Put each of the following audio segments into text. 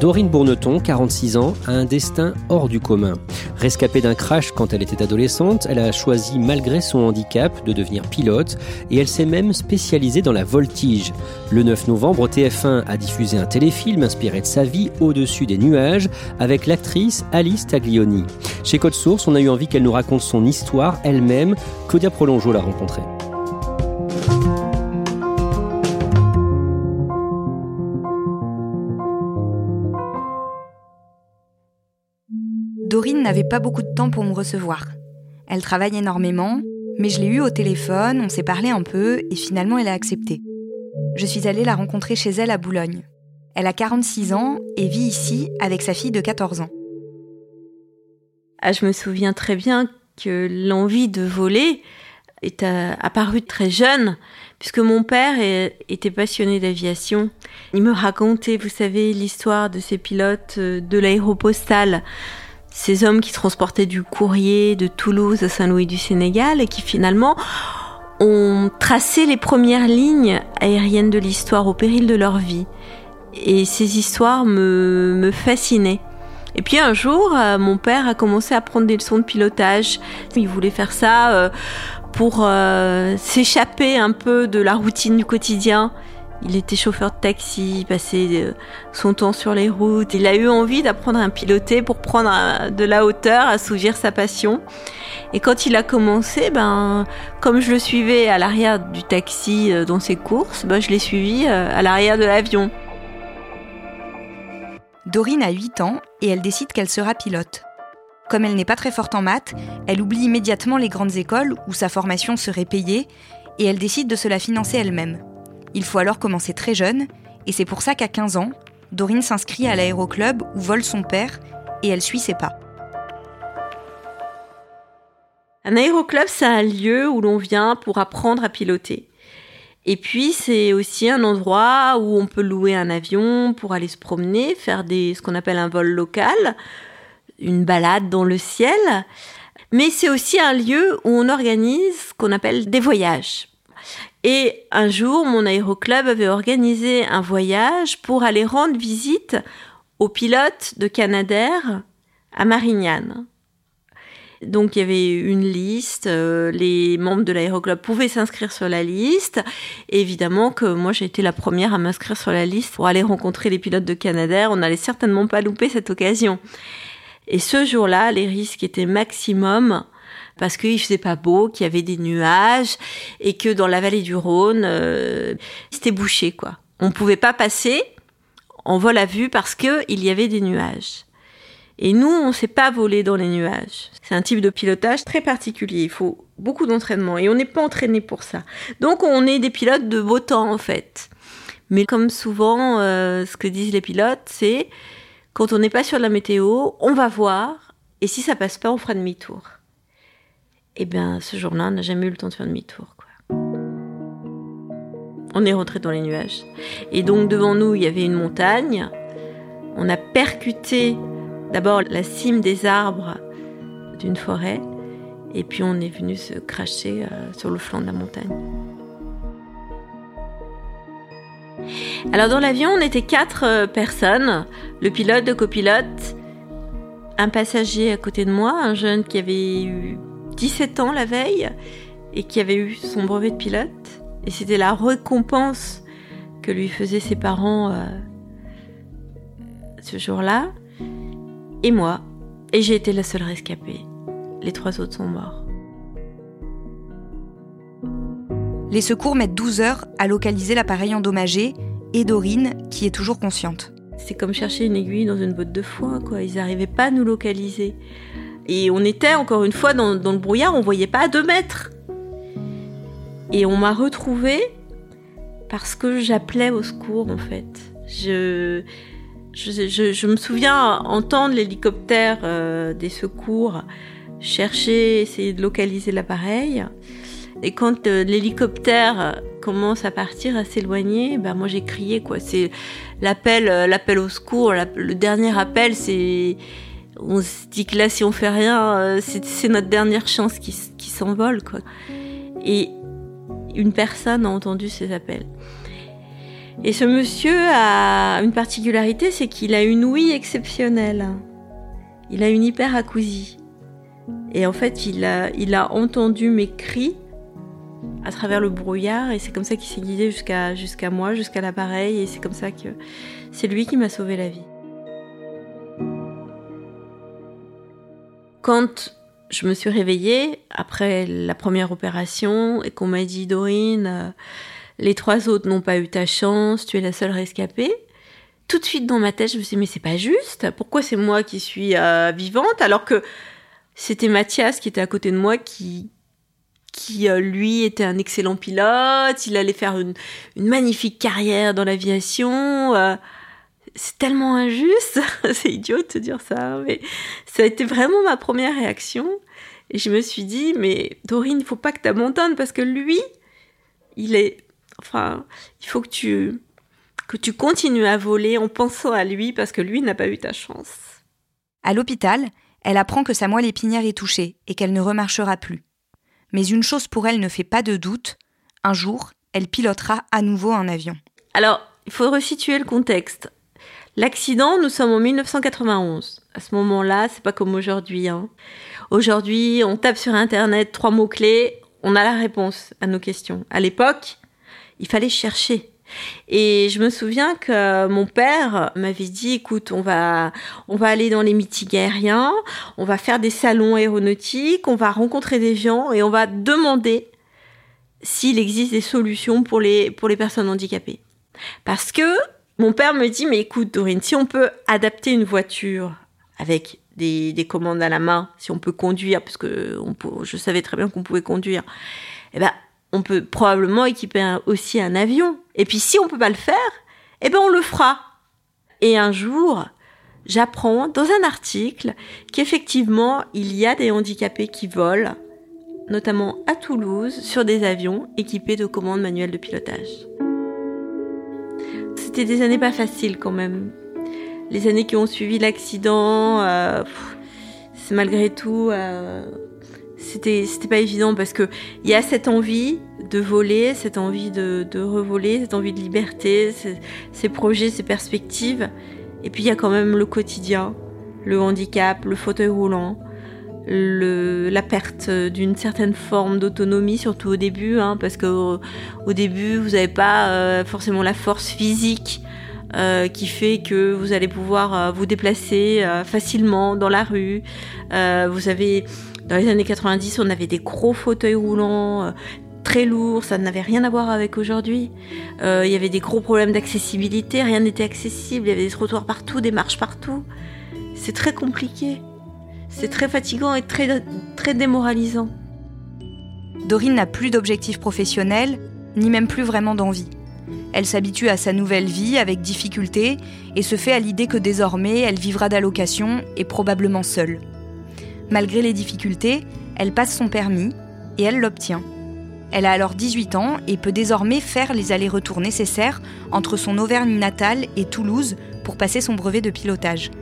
Dorine Bourneton, 46 ans, a un destin hors du commun. Rescapée d'un crash quand elle était adolescente, elle a choisi malgré son handicap de devenir pilote et elle s'est même spécialisée dans la voltige. Le 9 novembre, TF1 a diffusé un téléfilm inspiré de sa vie au-dessus des nuages avec l'actrice Alice Taglioni. Chez Code Source, on a eu envie qu'elle nous raconte son histoire elle-même. Claudia Prolongeau l'a rencontrée. Dorine n'avait pas beaucoup de temps pour me recevoir. Elle travaille énormément, mais je l'ai eue au téléphone, on s'est parlé un peu et finalement elle a accepté. Je suis allée la rencontrer chez elle à Boulogne. Elle a 46 ans et vit ici avec sa fille de 14 ans. Ah, je me souviens très bien que l'envie de voler est euh, apparue très jeune, puisque mon père était passionné d'aviation. Il me racontait, vous savez, l'histoire de ces pilotes euh, de l'aéropostale, ces hommes qui transportaient du courrier de Toulouse à Saint-Louis du Sénégal et qui finalement ont tracé les premières lignes aériennes de l'histoire au péril de leur vie. Et ces histoires me, me fascinaient. Et puis un jour, euh, mon père a commencé à prendre des leçons de pilotage. Il voulait faire ça euh, pour euh, s'échapper un peu de la routine du quotidien. Il était chauffeur de taxi, il passait euh, son temps sur les routes. Il a eu envie d'apprendre à piloter pour prendre euh, de la hauteur, assouvir sa passion. Et quand il a commencé, ben, comme je le suivais à l'arrière du taxi euh, dans ses courses, ben, je l'ai suivi à l'arrière de l'avion. Dorine a 8 ans et elle décide qu'elle sera pilote. Comme elle n'est pas très forte en maths, elle oublie immédiatement les grandes écoles où sa formation serait payée et elle décide de se la financer elle-même. Il faut alors commencer très jeune et c'est pour ça qu'à 15 ans, Dorine s'inscrit à l'aéroclub où vole son père et elle suit ses pas. Un aéroclub, c'est un lieu où l'on vient pour apprendre à piloter. Et puis, c'est aussi un endroit où on peut louer un avion pour aller se promener, faire ce qu'on appelle un vol local, une balade dans le ciel. Mais c'est aussi un lieu où on organise ce qu'on appelle des voyages. Et un jour, mon aéroclub avait organisé un voyage pour aller rendre visite aux pilotes de Canadair à Marignane. Donc il y avait une liste, euh, les membres de l'aéroclub pouvaient s'inscrire sur la liste. Évidemment que moi j'ai été la première à m'inscrire sur la liste pour aller rencontrer les pilotes de Canadair. On n'allait certainement pas louper cette occasion. Et ce jour-là, les risques étaient maximum parce qu'il faisait pas beau, qu'il y avait des nuages et que dans la vallée du Rhône, euh, c'était bouché quoi. On pouvait pas passer en vol à vue parce que il y avait des nuages. Et nous, on ne pas voler dans les nuages. C'est un type de pilotage très particulier. Il faut beaucoup d'entraînement et on n'est pas entraîné pour ça. Donc, on est des pilotes de beau temps en fait. Mais comme souvent, euh, ce que disent les pilotes, c'est quand on n'est pas sur la météo, on va voir et si ça passe pas, on fera demi-tour. Et bien, ce jour-là, on n'a jamais eu le temps de faire demi-tour. On est rentré dans les nuages. Et donc, devant nous, il y avait une montagne. On a percuté d'abord la cime des arbres d'une forêt, et puis on est venu se cracher euh, sur le flanc de la montagne. Alors dans l'avion, on était quatre euh, personnes, le pilote, le copilote, un passager à côté de moi, un jeune qui avait eu 17 ans la veille et qui avait eu son brevet de pilote. Et c'était la récompense que lui faisaient ses parents euh, ce jour-là. Et moi. Et j'ai été la seule rescapée. Les trois autres sont morts. Les secours mettent 12 heures à localiser l'appareil endommagé et Dorine, qui est toujours consciente. C'est comme chercher une aiguille dans une botte de foin, quoi. Ils n'arrivaient pas à nous localiser. Et on était encore une fois dans, le brouillard, on voyait pas à deux mètres. Et on m'a retrouvée parce que j'appelais au secours, en fait. Je, je, me souviens entendre l'hélicoptère euh, des secours chercher, essayer de localiser l'appareil. Et quand euh, l'hélicoptère commence à partir, à s'éloigner, ben moi j'ai crié quoi. C'est l'appel, euh, l'appel au secours. le dernier appel, c'est on se dit que là si on fait rien, euh, c'est notre dernière chance qui, s'envole. Et une personne a entendu ces appels. Et ce monsieur a une particularité, c'est qu'il a une ouïe exceptionnelle. Il a une hyperacousie. Et en fait, il a, entendu mes cris à travers le brouillard et c'est comme ça qu'il s'est guidé jusqu'à moi, jusqu'à l'appareil et c'est comme ça que c'est lui qui m'a sauvé la vie. Quand je me suis réveillée après la première opération et qu'on m'a dit Dorine, euh, les trois autres n'ont pas eu ta chance, tu es la seule rescapée. Tout de suite dans ma tête, je me suis dit mais c'est pas juste. Pourquoi c'est moi qui suis euh, vivante alors que c'était Mathias qui était à côté de moi qui qui euh, lui était un excellent pilote, il allait faire une, magnifique carrière dans l'aviation. C'est tellement injuste, c'est idiot de te dire ça, mais ça a été vraiment ma première réaction. Et je me suis dit, mais Dorine, il faut pas que tu abandonnes parce que lui, il est, enfin, il faut que tu que tu continues à voler en pensant à lui parce que lui n'a pas eu ta chance. À l'hôpital, elle apprend que sa moelle épinière est touchée et qu'elle ne remarchera plus. Mais une chose pour elle ne fait pas de doute, un jour, elle pilotera à nouveau un avion. Alors, il faut resituer le contexte. L'accident, nous sommes en 1991. À ce moment-là, c'est pas comme aujourd'hui. Hein. Aujourd'hui, on tape sur Internet trois mots-clés, on a la réponse à nos questions. À l'époque, il fallait chercher. Et je me souviens que mon père m'avait dit, écoute, on va, on va aller dans les meetings aériens, on va faire des salons aéronautiques, on va rencontrer des gens et on va demander s'il existe des solutions pour les, pour les personnes handicapées. Parce que mon père me dit, mais écoute, Dorine, si on peut adapter une voiture avec des, des commandes à la main, si on peut conduire, parce que je savais très bien qu'on pouvait conduire, eh ben, on peut probablement équiper aussi un avion. Et puis si on peut pas le faire, eh ben on le fera. Et un jour, j'apprends dans un article qu'effectivement, il y a des handicapés qui volent, notamment à Toulouse, sur des avions équipés de commandes manuelles de pilotage. C'était des années pas faciles quand même. Les années qui ont suivi l'accident, euh, c'est malgré tout... Euh, c'était pas évident parce que il y a cette envie de voler, cette envie de, de revoler, cette envie de liberté, ces, projets, ces perspectives. Et puis il y a quand même le quotidien, le handicap, le fauteuil roulant, la perte d'une certaine forme d'autonomie, surtout au début, hein, parce que au, début vous n'avez pas euh, forcément la force physique euh, qui fait que vous allez pouvoir euh, vous déplacer facilement dans la rue. vous avez dans les années 90, on avait des gros fauteuils roulants euh, très lourds, ça n'avait rien à voir avec aujourd'hui. Euh, il y avait des gros problèmes d'accessibilité, rien n'était accessible, il y avait des trottoirs partout, des marches partout. C'est très compliqué. C'est très fatigant et très, très démoralisant. Dorine n'a plus d'objectifs professionnels, ni même plus vraiment d'envie. Elle s'habitue à sa nouvelle vie avec difficulté et se fait à l'idée que désormais elle vivra d'allocation et probablement seule. Malgré les difficultés, elle passe son permis et elle l'obtient. Elle a alors 18 ans et peut désormais faire les allers-retours nécessaires entre son Auvergne natale et Toulouse pour passer son brevet de pilotage.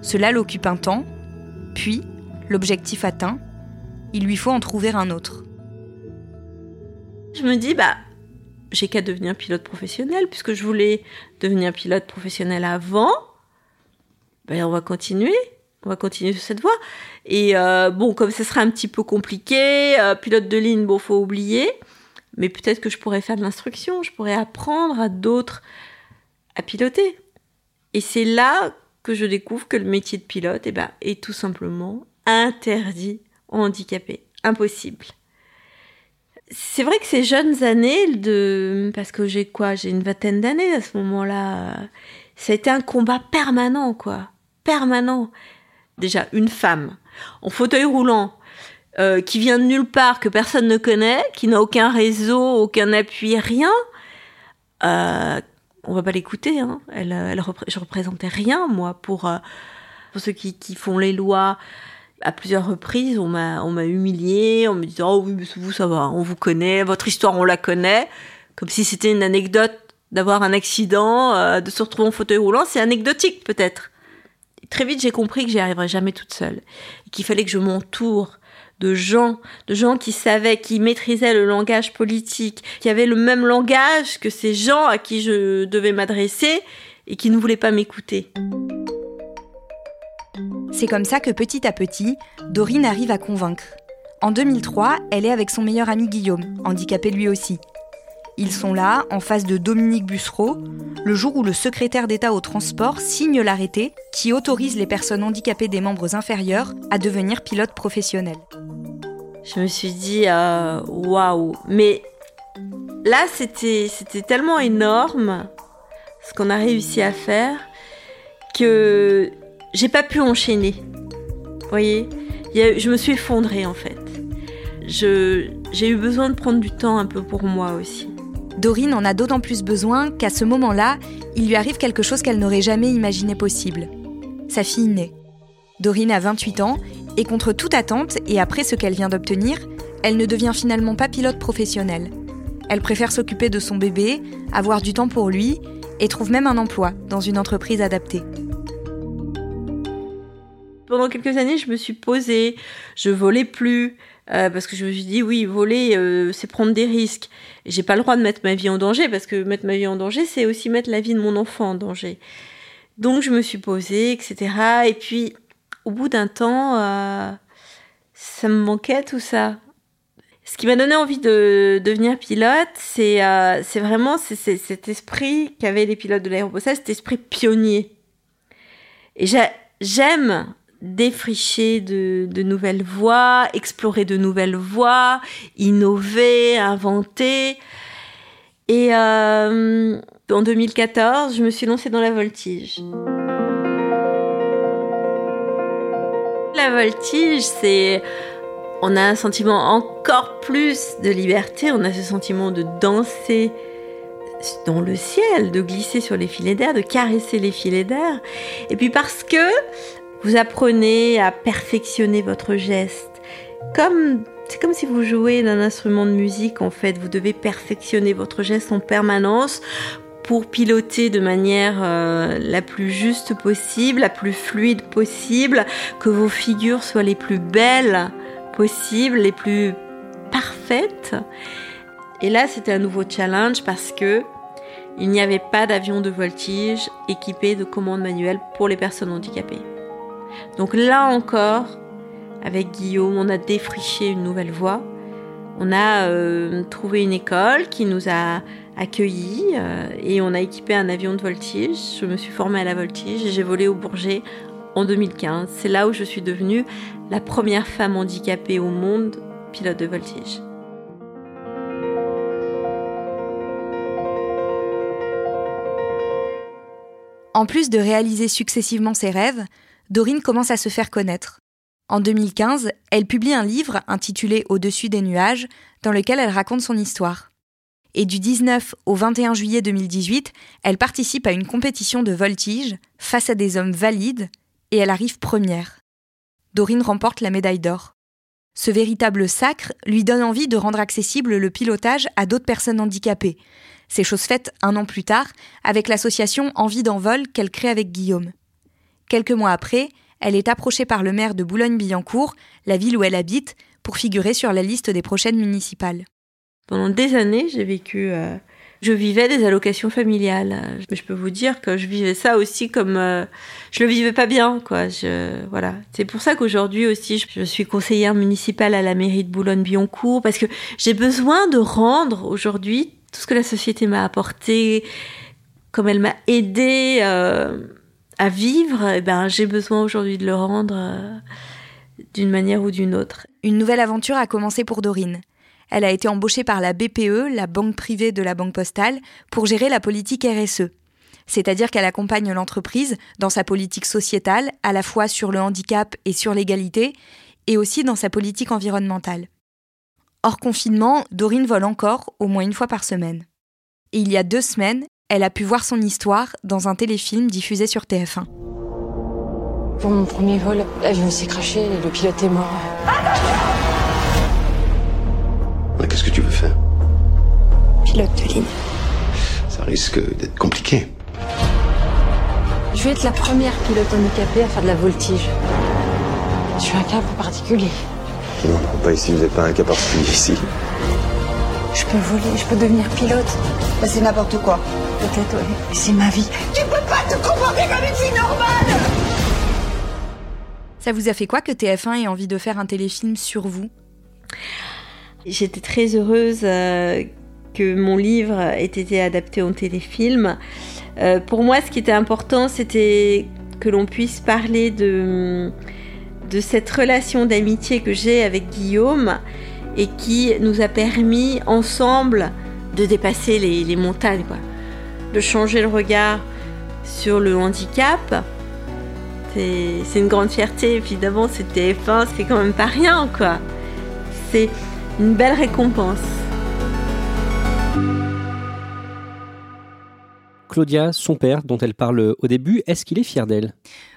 Cela l'occupe un temps, puis, l'objectif atteint, il lui faut en trouver un autre. Je me dis, bah, j'ai qu'à devenir pilote professionnel, puisque je voulais devenir pilote professionnel avant. Ben, on va continuer. On va continuer sur cette voie. Et euh, bon, comme ce sera un petit peu compliqué, euh, pilote de ligne, bon, faut oublier. Mais peut-être que je pourrais faire de l'instruction, je pourrais apprendre à d'autres à piloter. Et c'est là que je découvre que le métier de pilote eh ben, est tout simplement interdit aux handicapés. Impossible. C'est vrai que ces jeunes années, de... parce que j'ai quoi J'ai une vingtaine d'années à ce moment-là. Été un combat permanent, quoi. Permanent. Déjà, une femme en fauteuil roulant, euh, qui vient de nulle part, que personne ne connaît, qui n'a aucun réseau, aucun appui, rien. Euh, on va pas l'écouter. Hein. Elle, elle je représentais rien, moi, pour, euh, ceux qui, font les lois à plusieurs reprises, on m'a, on en me disant Oh oui, mais vous, ça va, on vous connaît, votre histoire, on la connaît. Comme si c'était une anecdote d'avoir un accident, euh, de se retrouver en fauteuil roulant. C'est anecdotique, peut-être. Très vite, j'ai compris que j'y arriverais jamais toute seule. Qu'il fallait que je m'entoure de gens, de gens qui savaient, qui maîtrisaient le langage politique, qui avaient le même langage que ces gens à qui je devais m'adresser et qui ne voulaient pas m'écouter. C'est comme ça que petit à petit, Dorine arrive à convaincre. En 2003, elle est avec son meilleur ami Guillaume, handicapé lui aussi. Ils sont là, en face de Dominique Bussereau, le jour où le secrétaire d'État au transport signe l'arrêté qui autorise les personnes handicapées des membres inférieurs à devenir pilotes professionnels. Je me suis dit, euh, waouh, mais là c'était tellement énorme ce qu'on a réussi à faire que j'ai pas pu enchaîner. Vous voyez? Je me suis effondrée en fait. J'ai eu besoin de prendre du temps un peu pour moi aussi. Dorine en a d'autant plus besoin qu'à ce moment-là, il lui arrive quelque chose qu'elle n'aurait jamais imaginé possible. Sa fille naît. Dorine a 28 ans et contre toute attente et après ce qu'elle vient d'obtenir, elle ne devient finalement pas pilote professionnelle. Elle préfère s'occuper de son bébé, avoir du temps pour lui et trouve même un emploi dans une entreprise adaptée pendant quelques années, je me suis posée, je volais plus. Euh, parce que je me suis dit oui voler euh, c'est prendre des risques j'ai pas le droit de mettre ma vie en danger parce que mettre ma vie en danger c'est aussi mettre la vie de mon enfant en danger donc je me suis posée etc et puis au bout d'un temps euh, ça me manquait tout ça ce qui m'a donné envie de devenir pilote c'est c'est vraiment cet esprit qu'avaient les pilotes de l'aéropostale cet esprit pionnier et j'aime défricher de, nouvelles voies, explorer de nouvelles voies, innover, inventer. Et euh, en 2014, je me suis lancée dans la voltige. La voltige, c'est... On a un sentiment encore plus de liberté, on a ce sentiment de danser dans le ciel, de glisser sur les filets d'air, de caresser les filets d'air. Et puis parce que vous apprenez à perfectionner votre geste. Comme c'est comme si vous jouez d'un instrument de musique en fait, vous devez perfectionner votre geste en permanence pour piloter de manière euh, la plus juste possible, la plus fluide possible, que vos figures soient les plus belles possibles, les plus parfaites. Et là, c'était un nouveau challenge parce que il n'y avait pas d'avion de voltige équipé de commandes manuelles pour les personnes handicapées. Donc là encore, avec Guillaume, on a défriché une nouvelle voie. On a euh, trouvé une école qui nous a accueillis euh, et on a équipé un avion de voltige. Je me suis formée à la voltige et j'ai volé au Bourget en 2015. C'est là où je suis devenue la première femme handicapée au monde pilote de voltige. En plus de réaliser successivement ses rêves, Dorine commence à se faire connaître. En 2015, elle publie un livre intitulé Au-dessus des nuages, dans lequel elle raconte son histoire. Et du 19 au 21 juillet 2018, elle participe à une compétition de voltige face à des hommes valides et elle arrive première. Dorine remporte la médaille d'or. Ce véritable sacre lui donne envie de rendre accessible le pilotage à d'autres personnes handicapées. C'est chose faite un an plus tard avec l'association Envie d'envol qu'elle crée avec Guillaume. Quelques mois après, elle est approchée par le maire de Boulogne-Billancourt, la ville où elle habite, pour figurer sur la liste des prochaines municipales. Pendant des années, j'ai vécu euh, je vivais des allocations familiales. Mais je peux vous dire que je vivais ça aussi comme euh, je le vivais pas bien, quoi. Je, voilà. C'est pour ça qu'aujourd'hui aussi, je, suis conseillère municipale à la mairie de Boulogne-Billancourt parce que j'ai besoin de rendre aujourd'hui tout ce que la société m'a apporté, comme elle m'a aidé euh, à vivre. Et eh ben, j'ai besoin aujourd'hui de le rendre euh, d'une manière ou d'une autre. Une nouvelle aventure a commencé pour Dorine. Elle a été embauchée par la BPE, la banque privée de la Banque Postale, pour gérer la politique RSE. C'est-à-dire qu'elle accompagne l'entreprise dans sa politique sociétale, à la fois sur le handicap et sur l'égalité, et aussi dans sa politique environnementale. Hors confinement, Dorine vole encore au moins une fois par semaine. Et il y a deux semaines, elle a pu voir son histoire dans un téléfilm diffusé sur TF1. Pour mon premier vol, l'avion s'est craché et le pilote est mort. Pilote de ligne. Ça risque d'être compliqué. Je vais être la première pilote handicapée à faire de la voltige. Je suis un cas particulier. Non, pas ici, vous n'êtes pas un cas particulier ici. Je peux voler, je peux devenir pilote. Bah, c'est n'importe quoi. Peut-être, oui. Mais c'est ma vie. Tu peux pas te comporter comme une fille normale Ça vous a fait quoi que TF1 ait envie de faire un téléfilm sur vous? J'étais très heureuse euh, que mon livre ait été adapté en téléfilm. Euh, pour moi, ce qui était important, c'était que l'on puisse parler de, de cette relation d'amitié que j'ai avec Guillaume et qui nous a permis ensemble de dépasser les, montagnes, quoi. de changer le regard sur le handicap. C'est une grande fierté, évidemment, c'était TF1, c'est quand même pas rien, quoi. C'est une belle récompense. Claudia, son père, dont elle parle au début, est-ce qu'il est fier d'elle?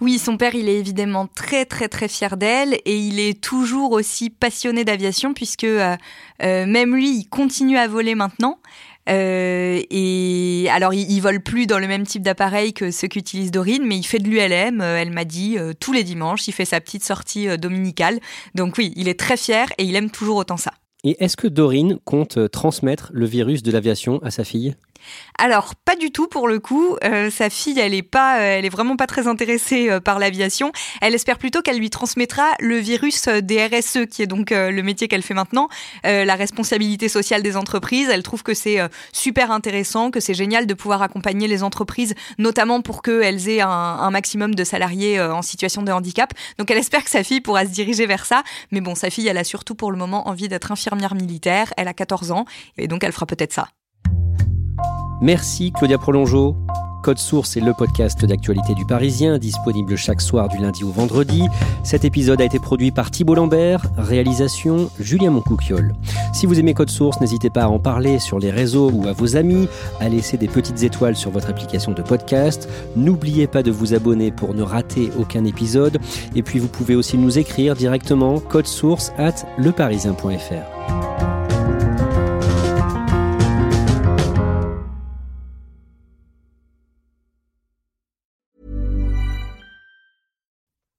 Oui, son père, il est évidemment très très très fier d'elle et il est toujours aussi passionné d'aviation puisque euh, euh, même lui, il continue à voler maintenant. Euh, et alors, il, il, vole plus dans le même type d'appareil que ceux qu'utilise Dorine, mais il fait de l'ULM. elle m'a dit tous les dimanches, il fait sa petite sortie dominicale. Donc oui, il est très fier et il aime toujours autant ça. Et est-ce que Dorine compte transmettre le virus de l'aviation à sa fille? Alors pas du tout pour le coup. Euh, sa fille, elle est pas, euh, elle est vraiment pas très intéressée par l'aviation. Elle espère plutôt qu'elle lui transmettra le virus des RSE, qui est donc le métier qu'elle fait maintenant, la responsabilité sociale des entreprises. Elle trouve que c'est super intéressant, que c'est génial de pouvoir accompagner les entreprises, notamment pour qu'elles aient un, maximum de salariés en situation de handicap. Donc elle espère que sa fille pourra se diriger vers ça. Mais bon, sa fille, elle a surtout pour le moment envie d'être infirmière militaire, elle a 14 ans, et donc elle fera peut-être ça. Merci Claudia Prolongeau. Code Source est le podcast d'actualité du Parisien, disponible chaque soir du lundi au vendredi. Cet épisode a été produit par Thibault Lambert, réalisation Julien Moncouquiol. Si vous aimez Code Source, n'hésitez pas à en parler sur les réseaux ou à vos amis, à laisser des petites étoiles sur votre application de podcast. N'oubliez pas de vous abonner pour ne rater aucun épisode. Et puis vous pouvez aussi nous écrire directement code source at leparisien.fr.